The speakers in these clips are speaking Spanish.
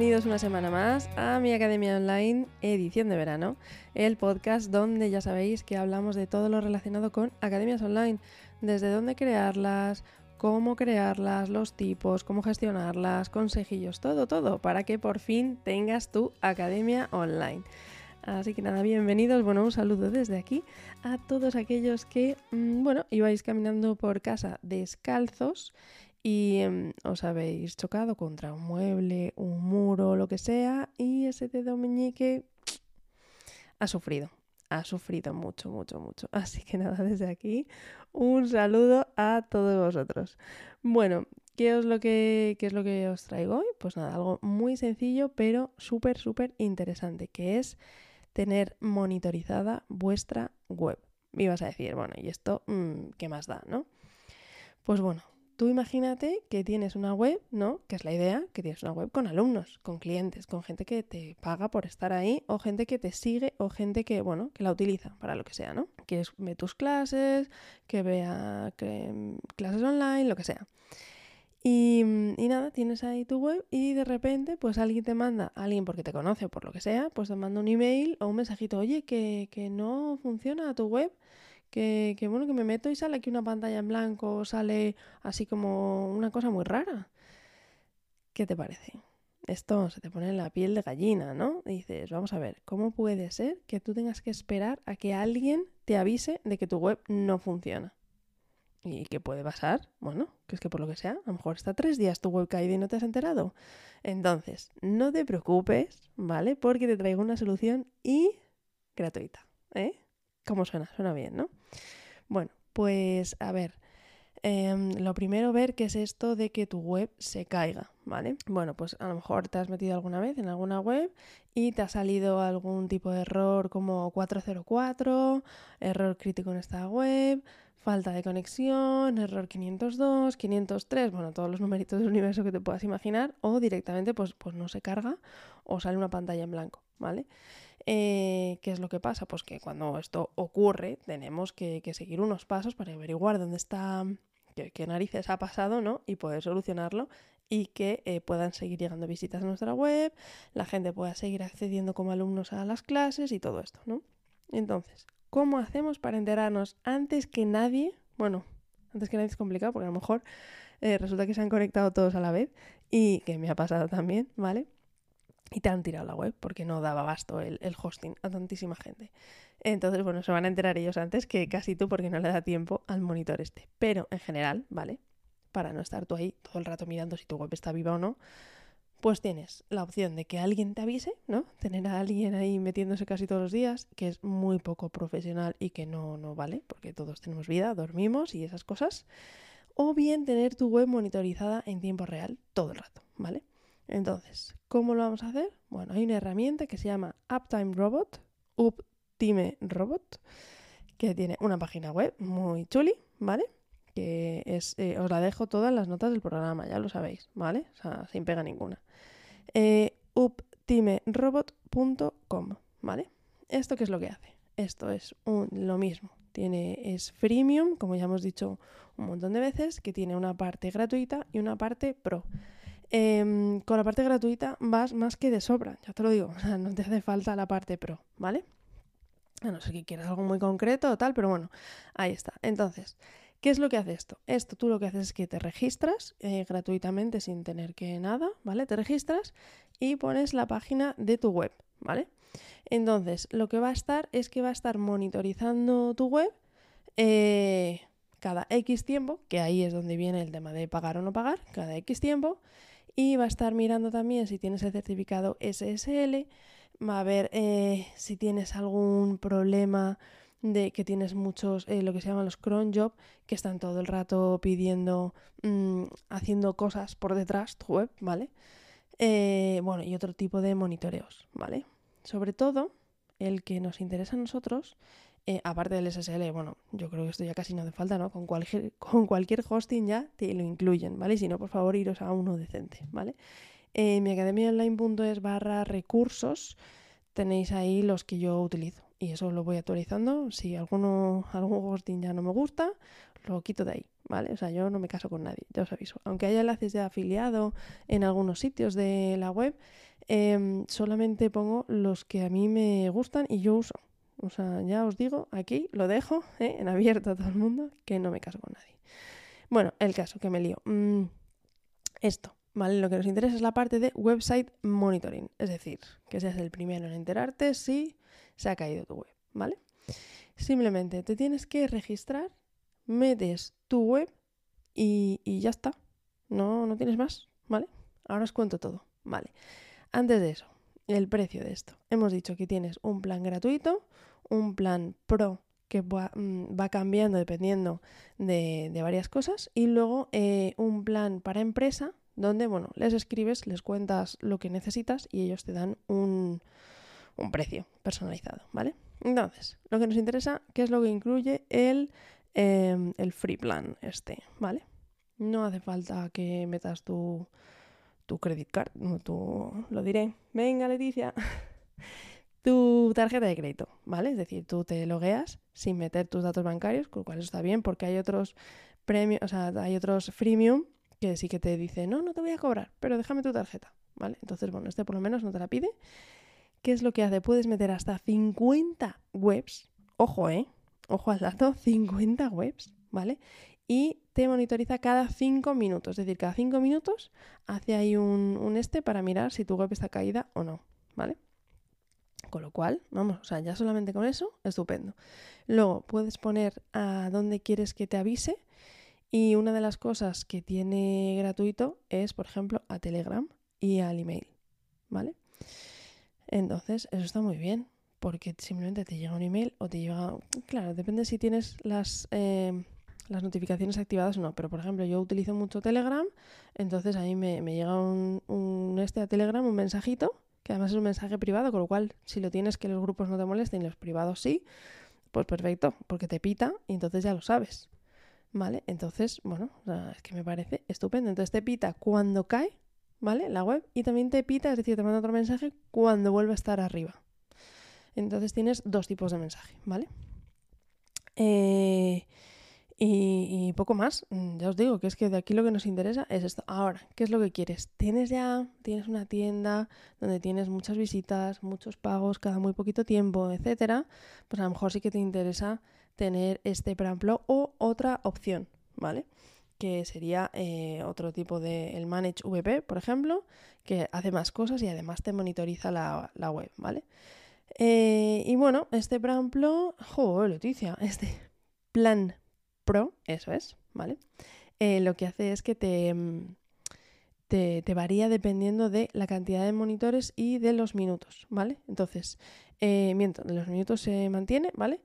Bienvenidos una semana más a mi Academia Online, edición de verano, el podcast donde ya sabéis que hablamos de todo lo relacionado con academias online, desde dónde crearlas, cómo crearlas, los tipos, cómo gestionarlas, consejillos, todo, todo, para que por fin tengas tu academia online. Así que nada, bienvenidos, bueno, un saludo desde aquí a todos aquellos que, mm, bueno, ibais caminando por casa descalzos y em, os habéis chocado contra un mueble, un muro, lo que sea, y ese dedo meñique ha sufrido, ha sufrido mucho, mucho, mucho. Así que nada, desde aquí, un saludo a todos vosotros. Bueno, ¿qué es lo que, qué es lo que os traigo hoy? Pues nada, algo muy sencillo, pero súper, súper interesante, que es tener monitorizada vuestra web. Y vas a decir, bueno, ¿y esto mm, qué más da, no? Pues bueno, Tú imagínate que tienes una web, ¿no? Que es la idea, que tienes una web con alumnos, con clientes, con gente que te paga por estar ahí o gente que te sigue o gente que, bueno, que la utiliza para lo que sea, ¿no? Que ve tus clases, que vea mm, clases online, lo que sea. Y, y, nada, tienes ahí tu web y de repente pues alguien te manda, alguien porque te conoce o por lo que sea, pues te manda un email o un mensajito, oye, que, que no funciona tu web, que, bueno, que me meto y sale aquí una pantalla en blanco, sale así como una cosa muy rara. ¿Qué te parece? Esto se te pone en la piel de gallina, ¿no? Dices, vamos a ver, ¿cómo puede ser que tú tengas que esperar a que alguien te avise de que tu web no funciona? ¿Y qué puede pasar? Bueno, que es que por lo que sea, a lo mejor está tres días tu web caída y no te has enterado. Entonces, no te preocupes, ¿vale? Porque te traigo una solución y gratuita, ¿eh? ¿Cómo suena? Suena bien, ¿no? Bueno, pues a ver. Em, lo primero, ver qué es esto de que tu web se caiga, ¿vale? Bueno, pues a lo mejor te has metido alguna vez en alguna web y te ha salido algún tipo de error como 404, error crítico en esta web, falta de conexión, error 502, 503, bueno, todos los numeritos del universo que te puedas imaginar, o directamente pues, pues no se carga o sale una pantalla en blanco, ¿vale? Eh, ¿Qué es lo que pasa? Pues que cuando esto ocurre tenemos que, seguir unos pasos para averiguar dónde está, qué, narices ha pasado, ¿no? Y poder solucionarlo y que eh, puedan seguir llegando visitas a nuestra web, la gente pueda seguir accediendo como alumnos a las clases y todo esto, ¿no? Entonces, ¿cómo hacemos para enterarnos antes que nadie? Bueno, antes que nadie es complicado porque a lo mejor eh, resulta que se han conectado todos a la vez y que me ha pasado también, ¿vale? Y te han tirado la web porque no daba basto el, hosting a tantísima gente. Entonces, bueno, se van a enterar ellos antes que casi tú porque no le da tiempo al monitor este. Pero en general, ¿vale? Para no estar tú ahí todo el rato mirando si tu web está viva o no, pues tienes la opción de que alguien te avise, ¿no? Tener a alguien ahí metiéndose casi todos los días, que es muy poco profesional y que no, no vale, porque todos tenemos vida, dormimos y esas cosas. O bien tener tu web monitorizada en tiempo real todo el rato, ¿vale? Entonces, ¿cómo lo vamos a hacer? Bueno, hay una herramienta que se llama Uptime Robot, Uptime Robot, que tiene una página web muy chuli, ¿vale? Que es, eh, os la dejo todas las notas del programa, ya lo sabéis, ¿vale? O sea, sin pega ninguna. Eh, uptimerobot.com, ¿vale? ¿Esto qué es lo que hace? Esto es lo mismo. Tiene, es freemium, como ya hemos dicho un montón de veces, que tiene una parte gratuita y una parte pro. Em, con la parte gratuita vas más que de sobra, ya te lo digo, no te hace falta la parte pro, ¿vale? A no ser que quieras algo muy concreto o tal, pero bueno, ahí está. Entonces, ¿qué es lo que hace esto? Esto tú lo que haces es que te registras eh, gratuitamente sin tener que nada, ¿vale? Te registras y pones la página de tu web, ¿vale? Entonces, lo que va a estar es que va a estar monitorizando tu web eh, cada X tiempo, que ahí es donde viene el tema de pagar o no pagar, cada X tiempo, y va a estar mirando también si tienes el certificado SSL, va a ver eh, si tienes algún problema de que tienes muchos, eh, lo que se llaman los cron job, que están todo el rato pidiendo, mm, haciendo cosas por detrás tu web, ¿vale? Eh, bueno, y otro tipo de monitoreos, ¿vale? Sobre todo, el que nos interesa a nosotros eh, aparte del SSL, bueno, yo creo que esto ya casi no hace falta, ¿no? Con cualquier, con cualquier hosting ya te lo incluyen, ¿vale? si no, por favor, iros a uno decente, ¿vale? En mi academiaonline.es barra recursos tenéis ahí los que yo utilizo y eso lo voy actualizando. Si alguno, algún hosting ya no me gusta, lo quito de ahí, ¿vale? O sea, yo no me caso con nadie, ya os aviso. Aunque haya enlaces de afiliado en algunos sitios de la web, em, solamente pongo los que a mí me gustan y yo uso. O sea, ya os digo, aquí lo dejo ¿eh? en abierto a todo el mundo, que no me caso con nadie. Bueno, el caso, que me lío. Mm, esto, ¿vale? Lo que nos interesa es la parte de website monitoring, es decir, que seas el primero en enterarte si se ha caído tu web, ¿vale? Simplemente te tienes que registrar, metes tu web y, ya está. No, no tienes más, ¿vale? Ahora os cuento todo, ¿vale? Antes de eso, el precio de esto. Hemos dicho que tienes un plan gratuito, un plan pro que va, mm, cambiando dependiendo de, varias cosas y luego eh, un plan para empresa donde, bueno, les escribes, les cuentas lo que necesitas y ellos te dan un, un precio personalizado, ¿vale? Entonces, lo que nos interesa, ¿qué es lo que incluye el, em, el free plan este, ¿vale? No hace falta que metas tu, tu credit card, no, tu, lo diré. Venga, Leticia. tu tarjeta de crédito, ¿vale? Es decir, tú te logueas sin meter tus datos bancarios, con lo cual eso está bien porque hay otros premios, o sea, hay otros freemium que sí que te dice, no, no te voy a cobrar, pero déjame tu tarjeta, ¿vale? Entonces, bueno, este por lo menos no te la pide. ¿Qué es lo que hace? Puedes meter hasta 50 webs, ojo, ¿eh? Ojo al dato, 50 webs, ¿vale? Y te monitoriza cada 5 minutos, es decir, cada 5 minutos hace ahí un, un este para mirar si tu web está caída o no, ¿vale? Con lo cual, vamos, o sea, ya solamente con eso, estupendo. Luego puedes poner a dónde quieres que te avise y una de las cosas que tiene gratuito es, por ejemplo, a Telegram y al email, ¿vale? Entonces, eso está muy bien, porque simplemente te llega un email o te llega... Claro, depende si tienes las, em, las notificaciones activadas o no, pero por ejemplo, yo utilizo mucho Telegram, entonces a mí me, llega un, un, este a Telegram, un mensajito, además es un mensaje privado, con lo cual, si lo tienes que los grupos no te molesten y los privados sí, pues perfecto, porque te pita y entonces ya lo sabes. ¿Vale? Entonces, bueno, es que me parece estupendo. Entonces te pita cuando cae ¿vale? La web y también te pita, es decir, te manda otro mensaje cuando vuelve a estar arriba. Entonces tienes dos tipos de mensaje, ¿vale? Eh, y, poco más. Mm, ya os digo que es que de aquí lo que nos interesa es esto. Ahora, ¿qué es lo que quieres? Tienes ya, tienes una tienda donde tienes muchas visitas, muchos pagos cada muy poquito tiempo, etcétera. Pues a lo mejor sí que te interesa tener este ejemplo o otra opción, ¿vale? que sería eh, otro tipo de el Manage VP, por ejemplo, que hace más cosas y además te monitoriza la, web, ¿vale? Eh, y bueno, este plan Pro, joder, Leticia, este plan Pro, eso es, ¿vale? Eh, lo que hace es que te, te, te, varía dependiendo de la cantidad de monitores y de los minutos, ¿vale? Entonces, miento, de los minutos se mantiene, ¿vale?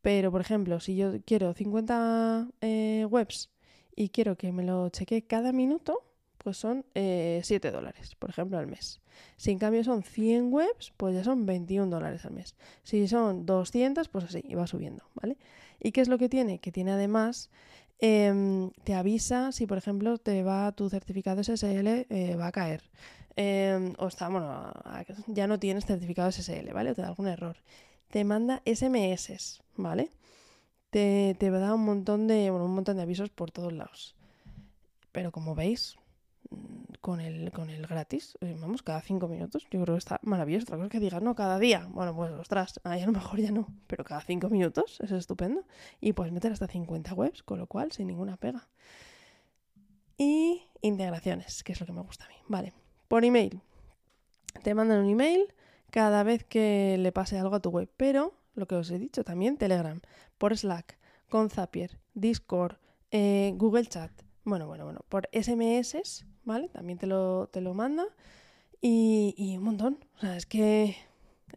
Pero, por ejemplo, si yo quiero 50 webs y quiero que me lo cheque cada minuto, pues son 7 eh, dólares, por ejemplo, al mes. Si en cambio son 100 webs, pues ya son 21 dólares al mes. Si son 200, pues así, y va subiendo, ¿vale? ¿Y qué es lo que tiene? Que tiene además, em, te avisa si, por ejemplo, te va tu certificado SSL, eh, va a caer. Em, o está, bueno, ya no tienes certificado SSL, ¿vale? O te da algún error. Te manda SMS, ¿vale? te, te da un montón de, un montón de avisos por todos lados. Pero como veis, con el, con el gratis, eh, vamos, cada cinco minutos, yo creo que está maravilloso. Otra cosa que digas, no, cada día. Bueno, pues ostras, ahí a lo mejor ya no, pero cada cinco minutos, es estupendo. Y puedes meter hasta 50 webs, con lo cual, sin ninguna pega. Y integraciones, que es lo que me gusta a mí. Vale, por email. Te mandan un email cada vez que le pase algo a tu web, pero lo que os he dicho también, Telegram, por Slack, con Zapier, Discord, eh, Google Chat, bueno, bueno, bueno, por SMS, ¿vale? También te lo, te lo manda y, un montón. O sea, es que,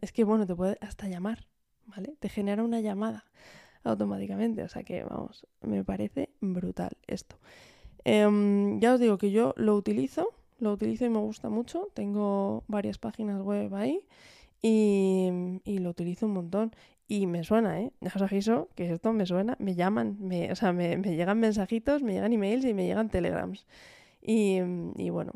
es que, bueno, te puede hasta llamar, ¿vale? Te genera una llamada automáticamente, o sea que, vamos, me parece brutal esto. Em, ya os digo que yo lo utilizo, lo utilizo y me gusta mucho, tengo varias páginas web ahí y, lo utilizo un montón. Y me suena, ¿eh? Os aviso que esto me suena, me llaman, me, o sea, me, llegan mensajitos, me llegan emails y me llegan telegrams. Y, bueno,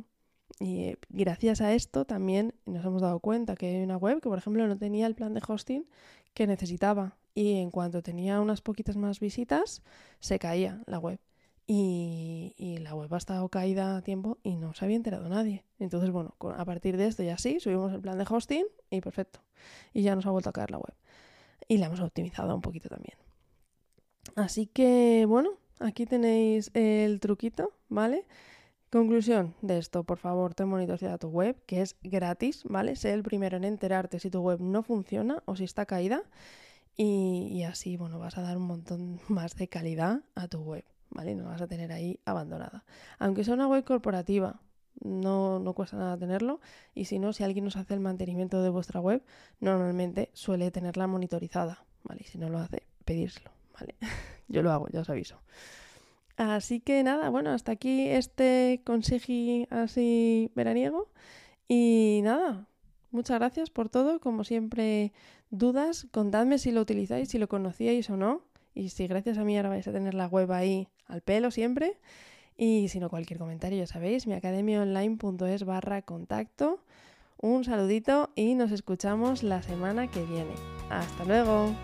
y gracias a esto también nos hemos dado cuenta que hay una web que, por ejemplo, no tenía el plan de hosting que necesitaba. Y en cuanto tenía unas poquitas más visitas, se caía la web. y, y, la web ha estado caída a tiempo y no se había enterado nadie. Entonces, bueno, a partir de esto ya sí, subimos el plan de hosting y perfecto. Y ya nos ha vuelto a caer la web. Y la hemos optimizado un poquito también. Así que, bueno, aquí tenéis el truquito, ¿vale? Conclusión de esto, por favor, ten monitoreada tu web, que es gratis, ¿vale? Sé el primero en enterarte si tu web no funciona o si está caída. Y, y así, bueno, vas a dar un montón más de calidad a tu web. ¿vale? No vas a tener ahí abandonada. Aunque sea una web corporativa, no, no cuesta nada tenerlo. Y si no, si alguien nos hace el mantenimiento de vuestra web, normalmente suele tenerla monitorizada, ¿vale? Y si no lo hace, pedírselo, ¿vale? Yo lo hago, ya os aviso. Así que nada, bueno, hasta aquí este consejo así veraniego. Y nada, muchas gracias por todo. Como siempre, dudas, contadme si lo utilizáis, si lo conocíais o no. Y si gracias a mí ahora vais a tener la web ahí al pelo siempre. Y si no, cualquier comentario, ya sabéis, mi academiaonline.es barra contacto. Un saludito y nos escuchamos la semana que viene. Hasta luego.